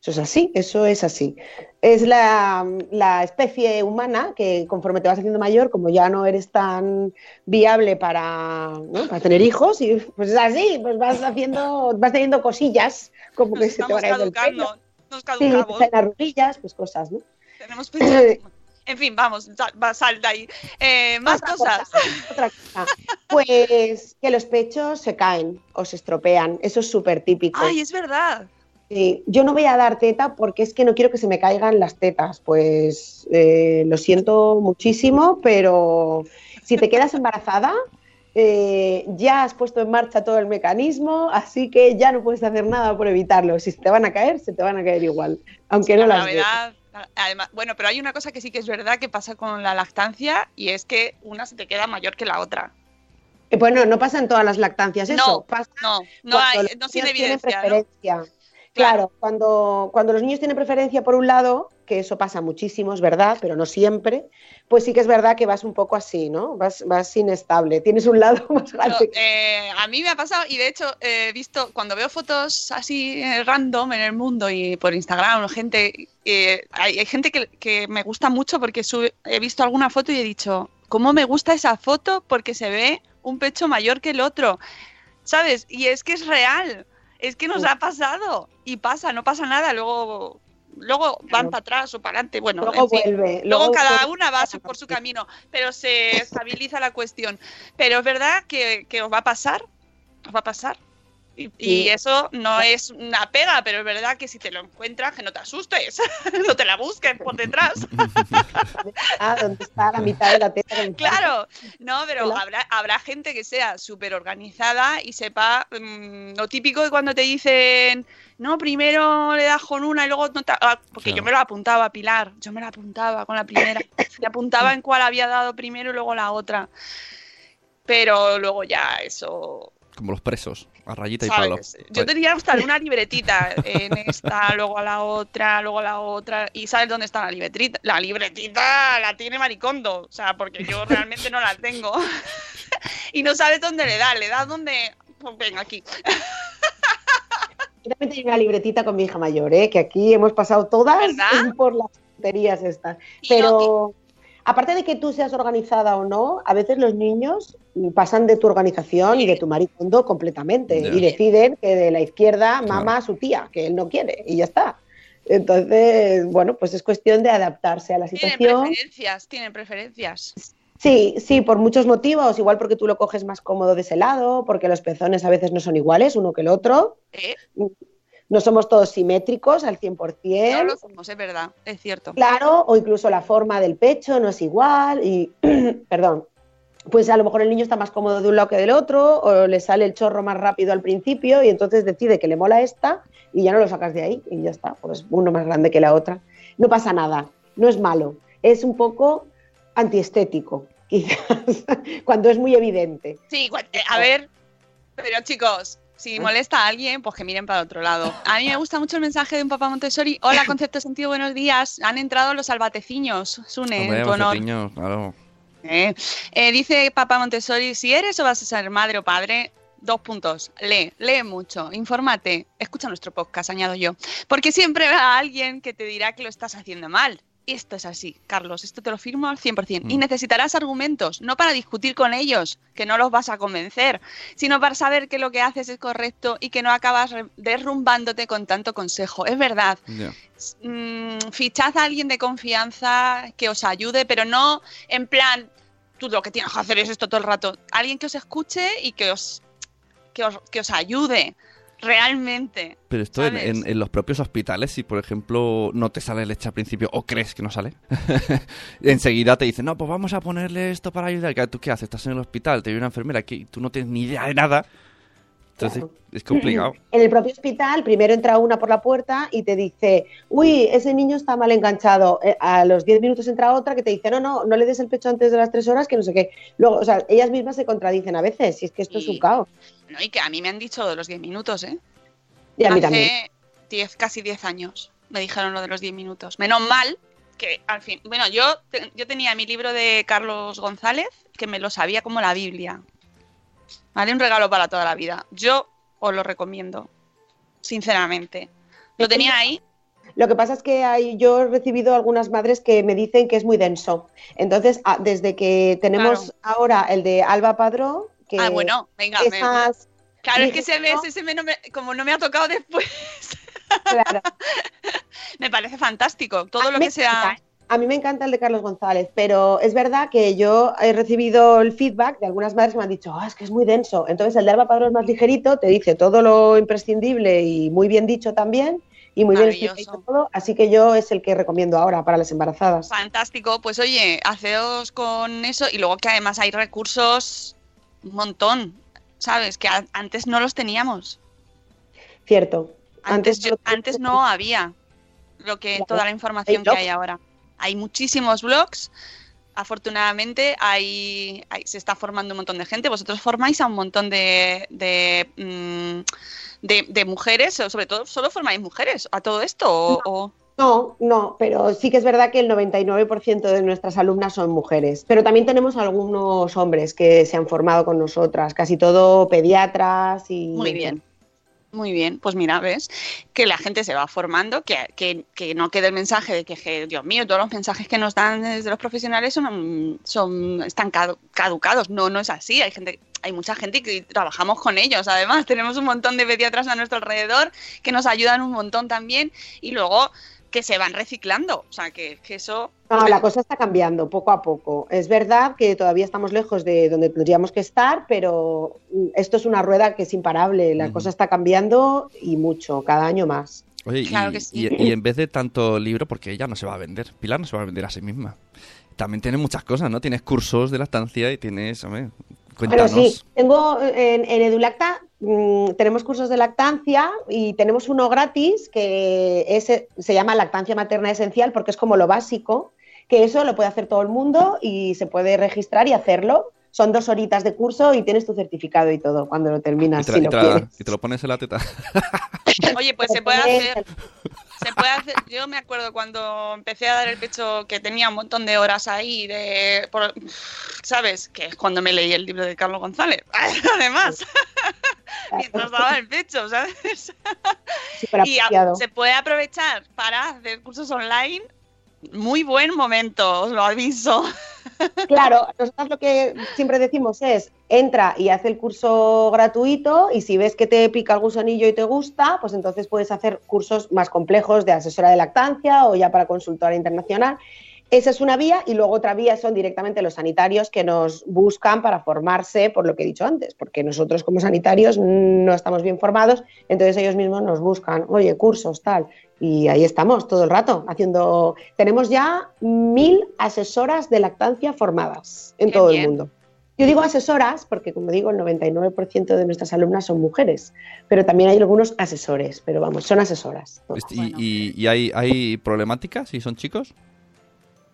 Eso es así, eso es así. Es la, la especie humana que conforme te vas haciendo mayor, como ya no eres tan viable para, ¿no? para tener hijos, y pues es así, pues vas haciendo, vas teniendo cosillas, como Nos que se te estamos va cayendo el pelo. caducando. Nos Sí, caducamos. caen arruguillas, pues cosas, ¿no? Tenemos. *laughs* En fin, vamos, sal, sal de ahí. Eh, más Otra cosas. cosa, otra cosa. Pues que los pechos se caen o se estropean. Eso es súper típico. Ay, es verdad. Sí, yo no voy a dar teta porque es que no quiero que se me caigan las tetas. Pues eh, lo siento muchísimo, pero si te quedas embarazada, eh, ya has puesto en marcha todo el mecanismo, así que ya no puedes hacer nada por evitarlo. Si se te van a caer, se te van a caer igual, aunque no la las veas. Además, bueno, pero hay una cosa que sí que es verdad que pasa con la lactancia y es que una se te queda mayor que la otra. Eh, Bueno, no pasa en todas las lactancias eso. No, pasa No, no hay, no tienen evidencia. ¿no? Claro, cuando, cuando los niños tienen preferencia por un lado, que eso pasa muchísimo, es verdad, pero no siempre, pues sí que es verdad que vas un poco así, ¿no? Vas, vas inestable, tienes un lado *laughs* más grande. Eh, a mí me ha pasado y de hecho he visto, cuando veo fotos así eh, random en el mundo y por Instagram, gente, eh, hay, hay gente que, que me gusta mucho porque sube- he visto alguna foto y he dicho, ¿cómo me gusta esa foto? Porque se ve un pecho mayor que el otro, ¿sabes? Y es que es real, es que nos ha pasado y pasa, no pasa nada, luego... Luego van Claro. para atrás o para adelante, bueno, luego en fin. vuelve. Luego cada vuelve- una va por su camino, pero se estabiliza la cuestión. Pero es verdad que, que os va a pasar, os va a pasar. Y, eso no es una pega, pero es verdad que si te lo encuentras, que no te asustes, *laughs* no te la busques por detrás. *laughs* Ah, donde está la mitad de la teta. *laughs* Claro, no, pero Hola. habrá, habrá gente que sea súper organizada y sepa mm, lo típico de cuando te dicen, no, primero le das con una y luego no te... ah, porque yo me lo apuntaba, Pilar, yo me lo apuntaba con la primera, me apuntaba en cuál había dado primero y luego la otra. Pero luego ya eso, Como los presos, a rayita y palo. Yo tenía hasta una libretita en esta, *laughs* luego a la otra, luego a la otra. ¿Y sabes dónde está la libretita? La libretita la tiene Maricondo, o sea, porque yo realmente no la tengo. *laughs* y no sabes dónde le da, le das donde... Pues venga, aquí. Yo también tenía una libretita con mi hija mayor, ¿eh? que aquí hemos pasado todas ¿Verdad? por las tonterías estas. Y Pero aparte de que tú seas organizada o no, a veces los niños pasan de tu organización y de tu maricondo completamente y deciden que de la izquierda mama a su tía, que él no quiere y ya está. Entonces, bueno, pues es cuestión de adaptarse a la Tienen situación. preferencias, tienen preferencias. Sí, sí, por muchos motivos, igual porque tú lo coges más cómodo de ese lado, porque los pezones a veces no son iguales uno que el otro, ¿eh? No somos todos simétricos al 100%. No lo somos, es verdad, es cierto. Claro, o incluso la forma del pecho no es igual y, *clears throat* perdón, pues a lo mejor el niño está más cómodo de un lado que del otro o le sale el chorro más rápido al principio y entonces decide que le mola esta y ya no lo sacas de ahí y ya está, pues uno más grande que la otra. No pasa nada, no es malo, es un poco antiestético, *laughs* quizás, cuando es muy evidente. Sí, eh, a ver, pero chicos, si molesta a alguien, pues que miren para otro lado. A mí me gusta mucho el mensaje de un papá Montessori. Hola, *laughs* concepto sentido, buenos días. Han entrado los salvateciños, Sune, Hombre, en tu honor. claro. Eh, eh, dice papá Montessori, si eres o vas a ser madre o padre, dos puntos. Lee, lee mucho, infórmate, escucha nuestro podcast, añado yo. Porque siempre habrá alguien que te dirá que lo estás haciendo mal. Esto es así, Carlos, esto te lo firmo al 100%. Y Mm. necesitarás argumentos, no para discutir con ellos, que no los vas a convencer, sino para saber que lo que haces es correcto y que no acabas derrumbándote con tanto consejo. Es verdad, Ya. mm, fichad a alguien de confianza que os ayude, pero no en plan, tú lo que tienes que hacer es esto todo el rato. Alguien que os escuche y que os, que os, que os ayude realmente. Pero esto en, en- en los propios hospitales, si por ejemplo no te sale leche al principio o crees que no sale, *laughs* enseguida te dicen, no, pues vamos a ponerle esto para ayudar. ¿Tú qué haces? Estás en el hospital, te viene una enfermera aquí y tú no tienes ni idea de nada. Entonces Claro. es complicado. *clears throat* En el propio hospital, primero entra una por la puerta y te dice, uy, ese niño está mal enganchado. Eh, A los 10 minutos entra otra que te dice, no, no, no le des el pecho antes de las 3 horas, que no sé qué. Luego, o sea, ellas mismas se contradicen a veces, y es que esto es un caos. No, y que a mí me han dicho de los 10 minutos, ¿eh? Y a mí Hace también. 10, casi 10 años me dijeron lo de los 10 minutos. Menos mal que al fin, bueno, yo, yo tenía mi libro de Carlos González que me lo sabía como la Biblia. ¿Vale? Un regalo para toda la vida. Yo os lo recomiendo, sinceramente. Lo tenía ahí. Lo que pasa es que hay, yo he recibido algunas madres que me dicen que es muy denso. Entonces, ah, desde que tenemos Claro. ahora el de Alba Padró, que Ah, bueno, venga. me- esas, claro, es que ese mes, ese mes no me- como no me ha tocado después, claro, *laughs* me parece fantástico. Todo A lo que sea... encanta, ¿eh? A mí me encanta el de Carlos González, pero es verdad que yo he recibido el feedback de algunas madres que me han dicho, "Ah, es que es muy denso. Entonces el de Alba Padrón es más ligerito, te dice todo lo imprescindible y muy bien dicho también, y muy bien explicado todo. Así que yo es el que recomiendo ahora para las embarazadas. Fantástico, pues oye, haceos con eso y luego que además hay recursos un montón, ¿sabes? Que antes no los teníamos. Cierto. Antes, yo- solo- antes no había lo que Claro. toda la información que hay ahora. Hay muchísimos blogs. Afortunadamente hay, hay- se está formando un montón de gente. Vosotros formáis a un montón de, de, mm, de- de mujeres, o sobre todo, ¿solo formáis mujeres a todo esto? ¿O, o- No, no, pero sí que es verdad que el 99% de nuestras alumnas son mujeres, pero también tenemos algunos hombres que se han formado con nosotras, casi todo pediatras y... Muy bien. Muy bien, pues mira, ves que la gente se va formando, que, que, que no quede el mensaje de que, Dios mío, todos los mensajes que nos dan desde los profesionales son, son están cadu- caducados. No, no es así. Hay gente, hay mucha gente que trabajamos con ellos. Además, tenemos un montón de pediatras a nuestro alrededor que nos ayudan un montón también y luego que se van reciclando. O sea, que, que eso. No, la cosa está cambiando poco a poco. Es verdad que todavía estamos lejos de donde tendríamos que estar, pero esto es una rueda que es imparable. La cosa está cambiando y mucho, cada año más. Oye, Claro y, que sí. y- y en vez de tanto libro, porque ella no se va a vender, Pilar no se va a vender a sí misma. También tienes muchas cosas, ¿no? Tienes cursos de lactancia y tienes, hombre, Pero cuéntanos. sí, tengo en, en Edulacta mm, tenemos cursos de lactancia y tenemos uno gratis que es, se llama lactancia materna esencial porque es como lo básico, que eso lo puede hacer todo el mundo y se puede registrar y hacerlo. Son dos horitas de curso y tienes tu certificado y todo cuando lo y, terminas, te, si y lo te la- quieres. y te lo pones en la teta. *laughs* Oye, pues se puede hacer. Se puede hacer. Yo me acuerdo cuando empecé a dar el pecho que tenía un montón de horas ahí de, por- ¿sabes? Que es cuando me leí el libro de Carlos González. *laughs* Además, *laughs* mientras daba el pecho, ¿sabes? *laughs* Y a- se puede aprovechar para hacer cursos online. Muy buen momento, os lo aviso. Claro, nosotros lo que siempre decimos es, entra y haz el curso gratuito y si ves que te pica el gusanillo y te gusta, pues entonces puedes hacer cursos más complejos de asesora de lactancia o ya para consultora internacional. Esa es una vía y luego otra vía son directamente los sanitarios que nos buscan para formarse, por lo que he dicho antes, porque nosotros como sanitarios no estamos bien formados, entonces ellos mismos nos buscan, oye, cursos, tal. Y ahí estamos todo el rato haciendo. Tenemos ya mil asesoras de lactancia formadas en Qué todo bien. el mundo. Yo digo asesoras porque, como digo, el 99% de nuestras alumnas son mujeres, pero también hay algunos asesores, pero vamos, son asesoras. todas. ¿Y, Bueno. y- y hay, hay problemáticas si son chicos?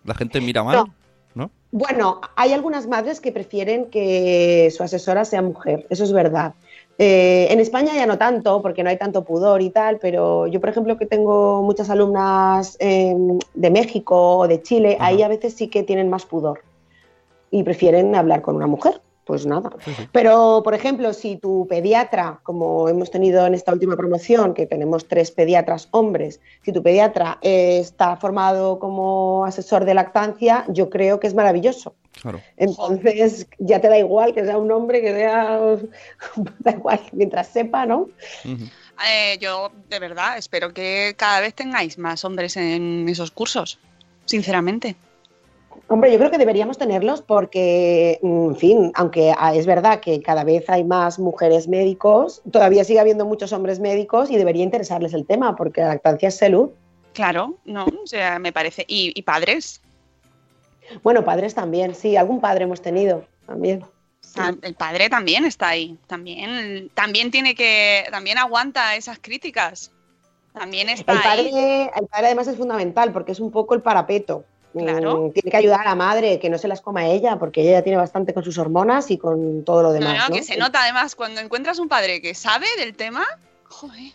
¿La gente mira mal? No. ¿No? Bueno, hay algunas madres que prefieren que su asesora sea mujer, eso es verdad. Eh, en España ya no tanto, porque no hay tanto pudor y tal, pero yo, por ejemplo, que tengo muchas alumnas eh, de México o de Chile, Ajá. ahí a veces sí que tienen más pudor y prefieren hablar con una mujer. Pues nada. Pero, por ejemplo, si tu pediatra, como hemos tenido en esta última promoción, que tenemos tres pediatras hombres, si tu pediatra eh, está formado como asesor de lactancia, yo creo que es maravilloso. Claro. Entonces, ya te da igual que sea un hombre, que sea. *laughs* da igual, mientras sepa, ¿no? Eh, yo, de verdad, espero que cada vez tengáis más hombres en esos cursos. Sinceramente. Hombre, yo creo que deberíamos tenerlos porque, en fin, aunque ah, es verdad que cada vez hay más mujeres médicos, todavía sigue habiendo muchos hombres médicos y debería interesarles el tema porque la lactancia es salud. Claro, no, o sea, me parece. Y, y padres. Bueno, padres también, sí, algún padre hemos tenido también. Ah, El padre también está ahí. También, también tiene que, también aguanta esas críticas. También está El ahí. padre, el padre además es fundamental porque es un poco el parapeto. Claro. Mm, Tiene que ayudar a la madre que no se las coma ella porque ella ya tiene bastante con sus hormonas y con todo lo No, demás. no, ¿no? que se nota además cuando encuentras un padre que sabe del tema. Joder,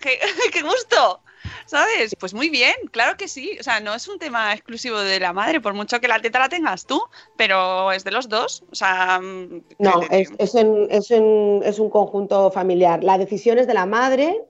qué, *laughs* qué gusto. ¿Sabes? Pues muy bien, claro que sí. O sea, no es un tema exclusivo de la madre, por mucho que la teta la tengas tú, pero es de los dos. O sea, mm, No, es, es, en- es en- es un conjunto familiar. La decisión es de la madre,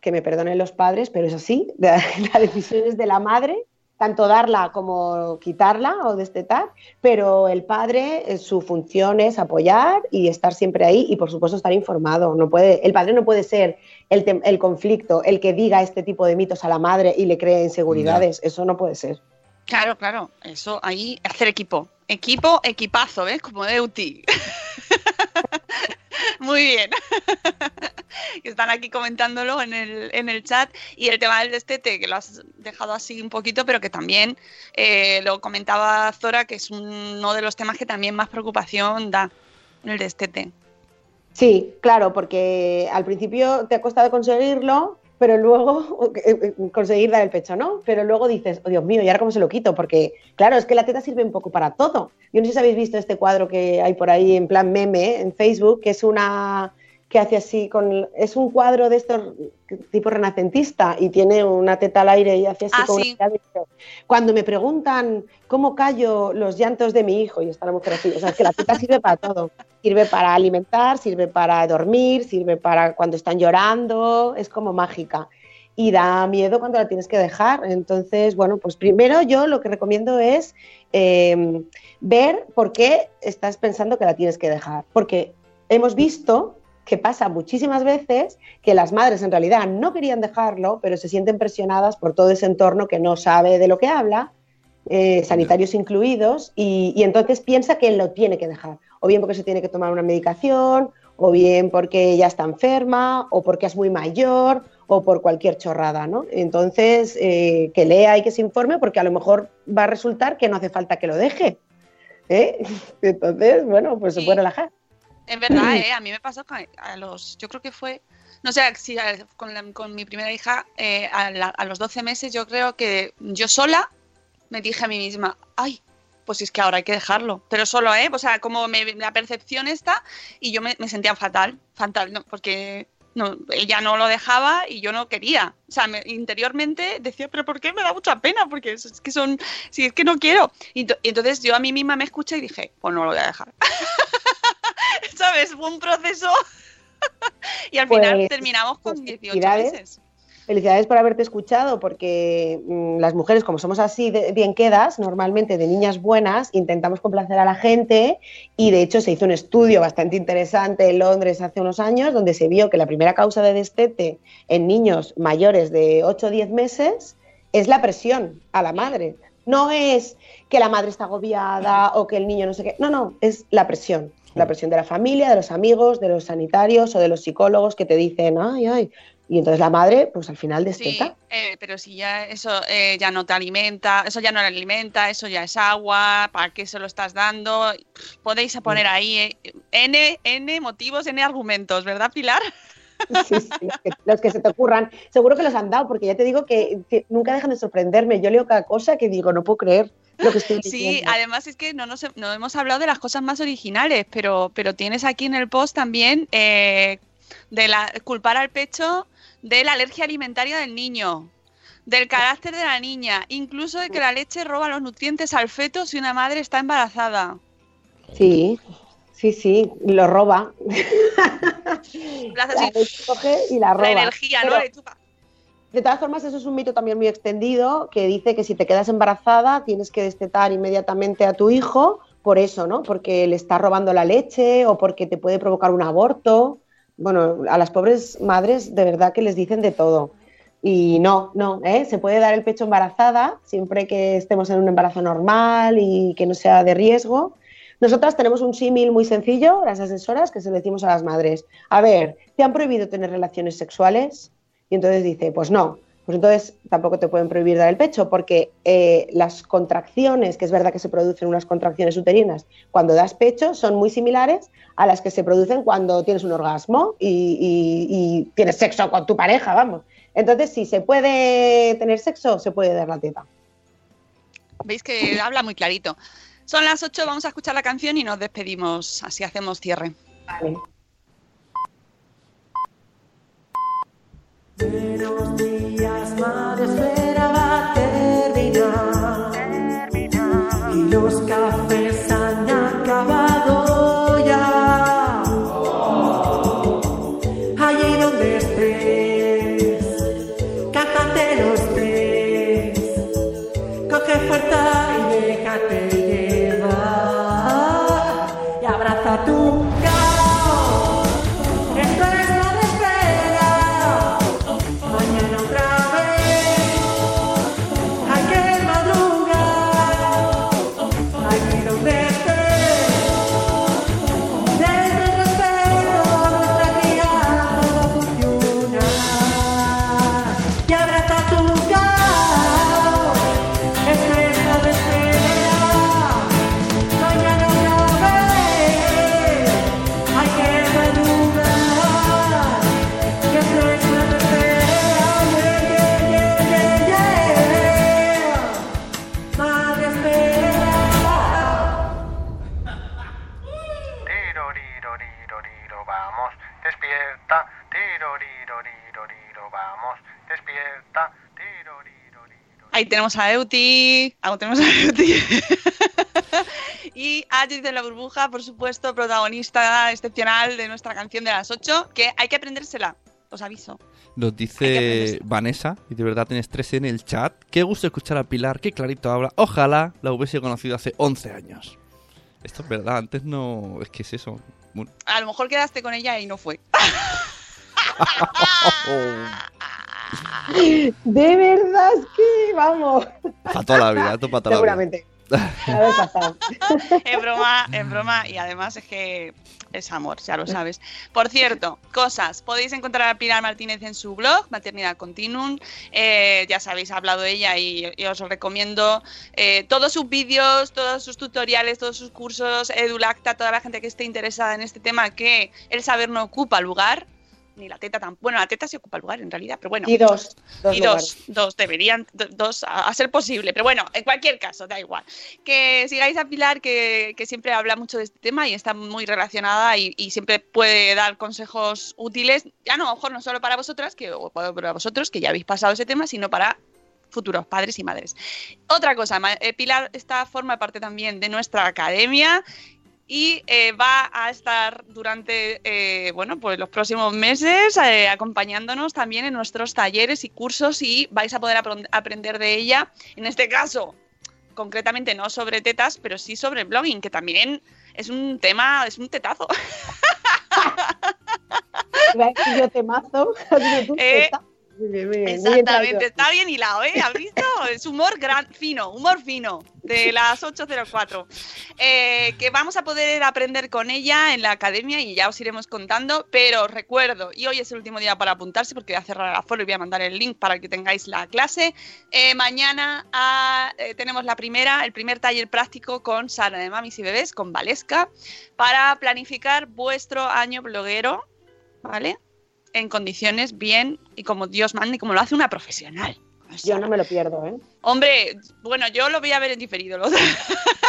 que me perdonen los padres, pero es así. La, *laughs* la decisión es de la madre, tanto darla como quitarla o destetar, pero el padre, eh, su función es apoyar y estar siempre ahí y, por supuesto, estar informado. No puede, el padre no puede ser el, el conflicto, el que diga este tipo de mitos a la madre y le cree inseguridades. Eso no puede ser. Claro, claro. Eso ahí, hacer equipo. Equipo, equipazo, ¿ves? Como Euti. *laughs* Muy bien. Están aquí comentándolo en el, en el chat. Y el tema del destete, que lo has dejado así un poquito, pero que también eh, lo comentaba Zora, que es uno de los temas que también más preocupación da, el destete. Sí, claro, porque al principio te ha costado conseguirlo, pero luego *laughs* eh, eh, conseguir dar el pecho, ¿no? Pero luego dices, oh Dios mío, ¿y ahora cómo se lo quito? Porque, claro, es que la teta sirve un poco para todo. Yo no sé si habéis visto este cuadro que hay por ahí en plan meme en Facebook, que es una que hace así con es un cuadro de estos tipo renacentista y tiene una teta al aire y hace así Ah, con sí. una cuando me preguntan cómo callo los llantos de mi hijo y está la mujer así o sea es que la teta sirve para todo. Sirve para alimentar sirve para dormir sirve para cuando están llorando es como mágica. Y da miedo cuando la tienes que dejar. Entonces bueno pues primero yo lo que recomiendo es eh, ver por qué estás pensando que la tienes que dejar. Porque hemos visto que pasa muchísimas veces que las madres en realidad no querían dejarlo, pero se sienten presionadas por todo ese entorno que no sabe de lo que habla, eh, sanitarios incluidos, y, y entonces piensa que lo tiene que dejar, o bien porque se tiene que tomar una medicación, o bien porque ya está enferma, o porque es muy mayor, o por cualquier chorrada, ¿no? Entonces, eh, que lea y que se informe, porque a lo mejor va a resultar que no hace falta que lo deje. ¿eh? *laughs* Entonces, bueno, pues se puede relajar. Es verdad, ¿eh? A mí me pasó con- a los, yo creo que fue, no sé, si a- con, la- con mi primera hija, eh, a, la- a los 12 meses yo creo que yo sola me dije a mí misma, ay, pues es que ahora hay que dejarlo, pero solo, ¿eh? O sea, como me- la percepción está y yo me, me sentía fatal, fatal, no, porque no, ella no lo dejaba y yo no quería. O sea, me- interiormente decía, pero ¿por qué me da mucha pena? Porque es, es que son, si es que no quiero. Y, y entonces yo a mí misma me escuché y dije, pues no lo voy a dejar. *laughs* ¿Sabes? Fue un proceso. *laughs* y al final Pues, terminamos con pues, 18 felicidades. meses. Felicidades por haberte escuchado, porque mm, las mujeres, como somos así de bien quedas, normalmente de niñas buenas, intentamos complacer a la gente y de hecho se hizo un estudio bastante interesante en Londres hace unos años donde se vio que la primera causa de destete en niños mayores de 8 o 10 meses es la presión a la madre. No es que la madre está agobiada o que el niño no sé qué, no, no, es la presión. La presión de la familia, de los amigos, de los sanitarios o de los psicólogos que te dicen, ay, ay, y entonces la madre, pues al final Sí, desteta. eh, pero si ya eso eh, ya no te alimenta, eso ya no le alimenta, eso ya es agua, ¿para qué se lo estás dando? Podéis poner ahí eh, N, N motivos, N argumentos, ¿verdad, Pilar? *laughs* Sí, sí, los, que, los que se te ocurran. Seguro que los han dado, porque ya te digo que, que nunca dejan de sorprenderme. Yo leo cada cosa que digo, no puedo creer lo que estoy Sí, además es que no, nos, no hemos hablado de las cosas más originales, pero, pero tienes aquí en el post también eh, de la, culpar al pecho de la alergia alimentaria del niño, del carácter de la niña, incluso de que la leche roba los nutrientes al feto si una madre está embarazada. Sí, sí, sí, lo roba. La hace La así, leche coge y la roba. la energía, ¿no? Pero, chupa. De todas formas, eso es un mito también muy extendido que dice que si te quedas embarazada tienes que destetar inmediatamente a tu hijo por eso, ¿no? Porque le está robando la leche o porque te puede provocar un aborto. Bueno, a las pobres madres de verdad que les dicen de todo. Y no, no, ¿eh? se puede dar el pecho embarazada siempre que estemos en un embarazo normal y que no sea de riesgo. Nosotras tenemos un símil muy sencillo, las asesoras, que se lo decimos a las madres. A ver, ¿te han prohibido tener relaciones sexuales? Y entonces dice, pues no. Pues entonces tampoco te pueden prohibir dar el pecho, porque eh, las contracciones, que es verdad que se producen unas contracciones uterinas cuando das pecho, son muy similares a las que se producen cuando tienes un orgasmo y, y- y tienes sexo con tu pareja, vamos. Entonces, si se puede tener sexo, se puede dar la teta. Veis que habla muy clarito. Son las 8, vamos a escuchar la canción y nos despedimos. Así hacemos cierre. Vale. Buenos días, madre tenemos a Euti. Ahí tenemos a Euti. *laughs* y a Judith de la Burbuja, por supuesto, protagonista excepcional de nuestra canción de las 8, que hay que aprendérsela, os aviso. Nos dice. Vanessa, y de verdad tienes tres en el chat. Qué gusto escuchar a Pilar, qué clarito habla. Ojalá la hubiese conocido hace 11 años. Esto es verdad, antes no. Es que es eso. A lo mejor quedaste con ella y no fue. *laughs* *laughs* De verdad es que, vamos, Para toda la vida, esto para toda la vida. seguramente. Pasado. *laughs* Es broma, es broma y además es que es amor, ya lo sabes. Por cierto, cosas, podéis encontrar a Pilar Martínez en su blog, Maternidad Continuum, Eh, ya sabéis, ha hablado ella y, y os recomiendo. Eh, todos sus vídeos, todos sus tutoriales, todos sus cursos, Edulacta, toda la gente que esté interesada en este tema, que el saber no ocupa lugar, ni la teta tampoco. Bueno, la teta sí ocupa lugar en realidad, pero bueno Y dos. dos y dos, dos deberían, do- dos a, a ser posible, pero bueno, en cualquier caso, da igual. Que sigáis a Pilar, que, que siempre habla mucho de este tema y está muy relacionada y, y siempre puede dar consejos útiles, ya no, a lo mejor no solo para vosotras, que, o para vosotros, que ya habéis pasado ese tema, sino para futuros padres y madres. Otra cosa, eh, Pilar esta forma parte también de nuestra academia y eh, va a estar durante eh, bueno pues los próximos meses eh, acompañándonos también en nuestros talleres y cursos y vais a poder aprender de ella en este caso concretamente no sobre tetas pero sí sobre blogging que también es un tema es un tetazo *laughs* yo temazo. *laughs* Muy bien, muy bien, muy. Exactamente, está bien hilado, ¿eh? ¿Has visto? Es humor gran, fino, humor fino, de las 8.04. Eh, que vamos a poder aprender con ella en la academia y ya os iremos contando, pero os recuerdo, y hoy es el último día para apuntarse porque voy a cerrar el aforo y voy a mandar el link para que tengáis la clase. Eh, mañana ah, eh, tenemos la primera, el primer taller práctico con Sara de Mamis y Bebés, con Valesca, para planificar vuestro año bloguero, ¿vale? En condiciones bien y como Dios manda y como lo hace una profesional. O sea, Yo no me lo pierdo, ¿eh? Hombre, bueno, yo lo voy a ver en diferido. lo- *laughs*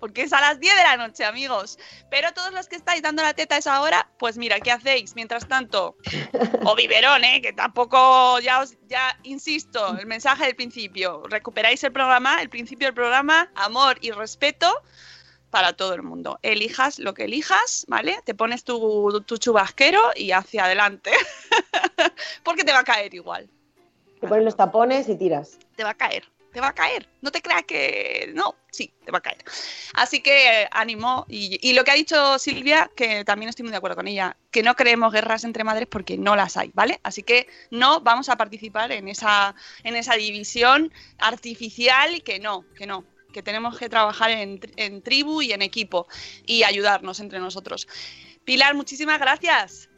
Porque es a las 10 de la noche, amigos. Pero todos los que estáis dando la teta a esa hora, pues mira, ¿qué hacéis? Mientras tanto, *laughs* o biberón, ¿eh? Que tampoco, ya os, ya insisto, el mensaje del principio. Recuperáis el programa, el principio del programa, amor y respeto para todo el mundo. Elijas lo que elijas, ¿vale? Te pones tu, tu chubasquero y hacia adelante. *laughs* Porque te va a caer igual Te pones los tapones y tiras. te va a caer, te va a caer. No te creas que no, sí, te va a caer. Así que eh, ánimo. Y, y lo que ha dicho Silvia, que también estoy muy de acuerdo con ella, que no creemos guerras entre madres porque no las hay, ¿vale? Así que no vamos a participar en esa, en esa división artificial y que no, que no. Que tenemos que trabajar en, en tribu y en equipo y ayudarnos entre nosotros. Pilar, muchísimas gracias.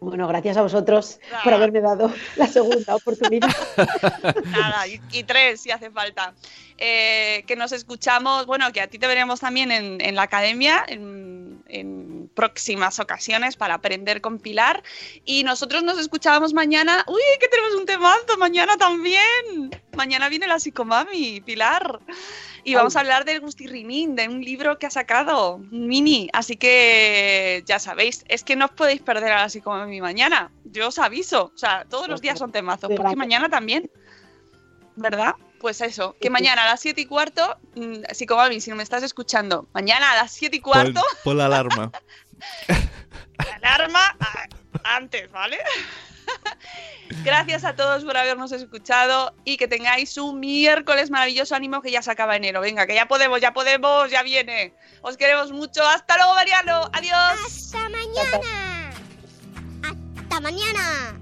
Bueno, gracias a vosotros Nada. por haberme dado la segunda oportunidad. *laughs* Nada, y, y tres si hace falta. Eh, que nos escuchamos, bueno, que a ti te veremos también en, en la academia en, en próximas ocasiones para aprender con Pilar. Y nosotros nos escuchábamos mañana. ¡Uy, que tenemos un temazo! Mañana también. Mañana viene la psicomami, Pilar. Y vamos a hablar del Gustirrinín, de un libro que ha sacado, un mini. Así que ya sabéis, es que no os podéis perder a la psicomami mañana. Yo os aviso. O sea, todos los días son temazos, porque mañana también. ¿Verdad? Pues eso, que mañana a las 7 y cuarto, mm, psicomami, si no me estás escuchando, mañana a las 7 y cuarto, Pon, pon la alarma. *laughs* alarma a- antes, ¿vale? Gracias a todos por habernos escuchado y que tengáis un miércoles maravilloso ánimo que ya se acaba enero. Venga, que ya podemos, ya podemos, ya viene. Os queremos mucho. Hasta luego, Mariano. Adiós. Hasta mañana. Hasta mañana.